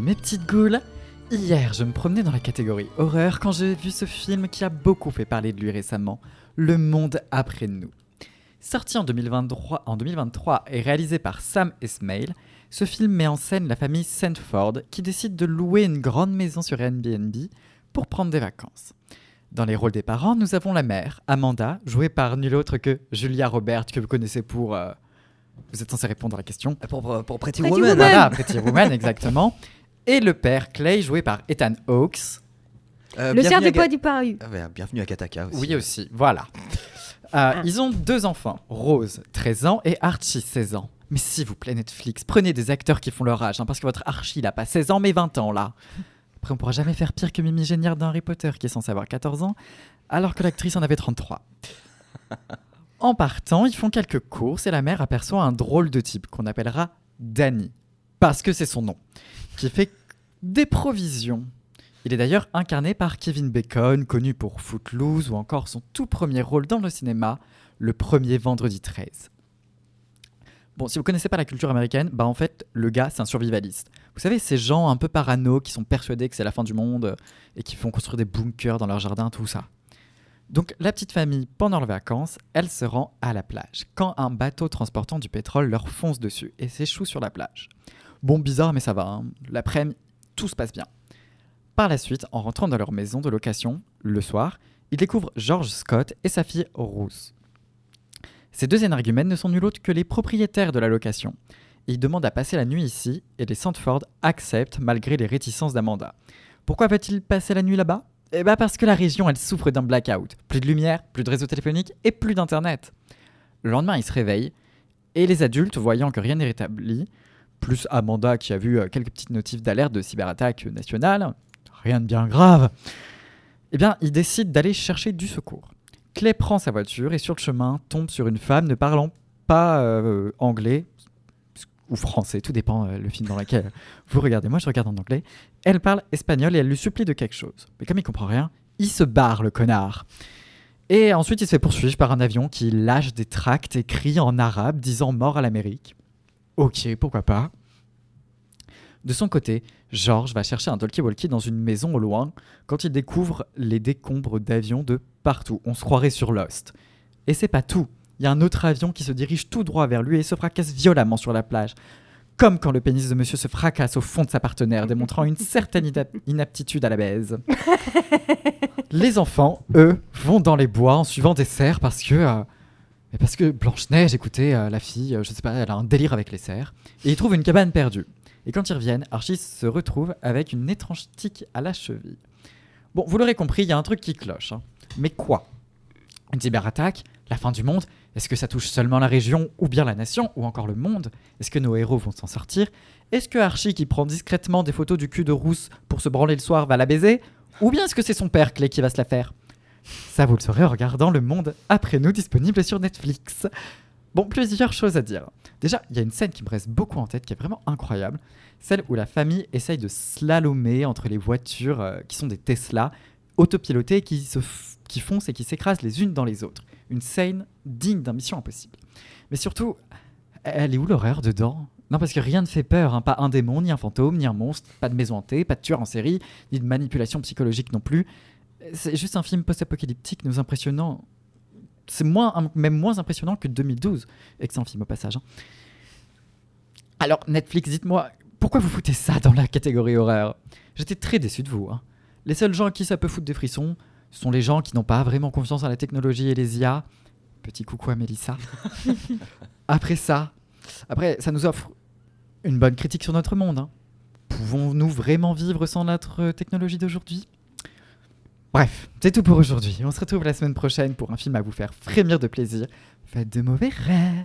mes petites goules Hier, je me promenais dans la catégorie horreur quand j'ai vu ce film qui a beaucoup fait parler de lui récemment, Le Monde après nous. Sorti en 2023, en 2023 et réalisé par Sam Esmail, ce film met en scène la famille Sandford qui décide de louer une grande maison sur Airbnb pour prendre des vacances. Dans les rôles des parents, nous avons la mère, Amanda, jouée par nul autre que Julia Roberts, que vous connaissez pour... euh, Vous êtes censé répondre à la question. Pour, pour, pour Pretty, Pretty Woman. Woman. Voilà, Pretty Woman, exactement. Et le père, Clay, joué par Ethan Hawkes. Euh, Le cerf du poids du paru. Ah bienvenue à Kataka aussi. Oui, aussi, voilà. Euh, ils ont deux enfants, Rose, 13 ans, et Archie, 16 ans. Mais s'il vous plaît, Netflix, prenez des acteurs qui font leur âge, hein, parce que votre Archie, il a pas 16 ans, mais 20 ans, là. Après, on pourra jamais faire pire que Mimi Géniard dans Harry Potter, qui est censé avoir 14 ans, alors que l'actrice en avait 33. En partant, ils font quelques courses et la mère aperçoit un drôle de type qu'on appellera Danny, parce que c'est son nom, qui fait des provisions. Il est d'ailleurs incarné par Kevin Bacon, connu pour Footloose ou encore son tout premier rôle dans le cinéma, le premier vendredi 13. Bon, si vous connaissez pas la culture américaine, bah en fait, le gars, c'est un survivaliste. Vous savez, ces gens un peu parano qui sont persuadés que c'est la fin du monde et qui font construire des bunkers dans leur jardin, tout ça. Donc, la petite famille, pendant leurs vacances, elle se rend à la plage quand un bateau transportant du pétrole leur fonce dessus et s'échoue sur la plage. Bon, bizarre, mais ça va. hein. L'après-midi, tout se passe bien. Par la suite, en rentrant dans leur maison de location, le soir, ils découvrent George Scott et sa fille Ruth. Ces deux énergumènes ne sont nul autre que les propriétaires de la location. Ils demandent à passer la nuit ici et les Sandford acceptent malgré les réticences d'Amanda. Pourquoi va-t-il passer la nuit là-bas? Eh bien parce que la région elle souffre d'un blackout. Plus de lumière, plus de réseau téléphonique et plus d'internet. Le lendemain, ils se réveillent et les adultes, voyant que rien n'est rétabli, plus Amanda qui a vu euh, quelques petites notifs d'alerte de cyberattaque nationale, rien de bien grave, eh bien, ils décident d'aller chercher du secours. Clay prend sa voiture et sur le chemin tombe sur une femme ne parlant pas euh, anglais ou français, tout dépend euh, le film dans lequel vous regardez. Moi, je regarde en anglais. Elle parle espagnol et elle lui supplie de quelque chose. Mais comme il comprend rien, il se barre, le connard. Et ensuite, il se fait poursuivre par un avion qui lâche des tracts écrits en arabe disant mort à l'Amérique. Ok, pourquoi pas. De son côté, George va chercher un talkie-walkie dans une maison au loin quand il découvre les décombres d'avions de partout. On se croirait sur Lost. Et c'est pas tout. Il y a un autre avion qui se dirige tout droit vers lui et se fracasse violemment sur la plage. Comme quand le pénis de monsieur se fracasse au fond de sa partenaire, démontrant une certaine inap- inaptitude à la baise. les enfants, eux, vont dans les bois en suivant des cerfs parce que. euh, mais parce que Blanche-Neige, écoutez, euh, la fille, euh, je sais pas, elle a un délire avec les cerfs. Et ils trouvent une cabane perdue. Et quand ils reviennent, Archie se retrouve avec une étrange tique à la cheville. Bon, vous l'aurez compris, il y a un truc qui cloche. hein. Mais quoi? Une cyberattaque La fin du monde Est-ce que ça touche seulement la région ou bien la nation ou encore le monde? Est-ce que nos héros vont s'en sortir? Est-ce que Archie qui prend discrètement des photos du cul de Rousse pour se branler le soir va la baiser? Ou bien est-ce que c'est son père Clay qui va se la faire? Ça vous le saurez en regardant Le Monde après nous disponible sur Netflix. Bon, plusieurs choses à dire. Déjà, il y a une scène qui me reste beaucoup en tête, qui est vraiment incroyable. Celle où la famille essaye de slalomer entre les voitures euh, qui sont des Tesla autopilotées qui, se qui foncent et qui s'écrasent les unes dans les autres. Une scène digne d'un Mission Impossible. Mais surtout, elle est où l'horreur dedans? Non, parce que rien ne fait peur. hein. Pas un démon, ni un fantôme, ni un monstre, pas de maison hantée, pas de tueur en série, ni de manipulation psychologique non plus. C'est juste un film post-apocalyptique nous impressionnant. C'est moins, même moins impressionnant que 2012. Excellent film au passage. hein. Alors, Netflix, dites-moi, pourquoi vous foutez ça dans la catégorie horreur? J'étais très déçu de vous. hein. Les seuls gens à qui ça peut foutre des frissons sont les gens qui n'ont pas vraiment confiance en la technologie et les IA. Petit coucou à Mélissa. après ça, après, ça nous offre une bonne critique sur notre monde. hein. Pouvons-nous vraiment vivre sans notre technologie d'aujourd'hui? Bref, c'est tout pour aujourd'hui. On se retrouve la semaine prochaine pour un film à vous faire frémir de plaisir. Faites de mauvais rêves.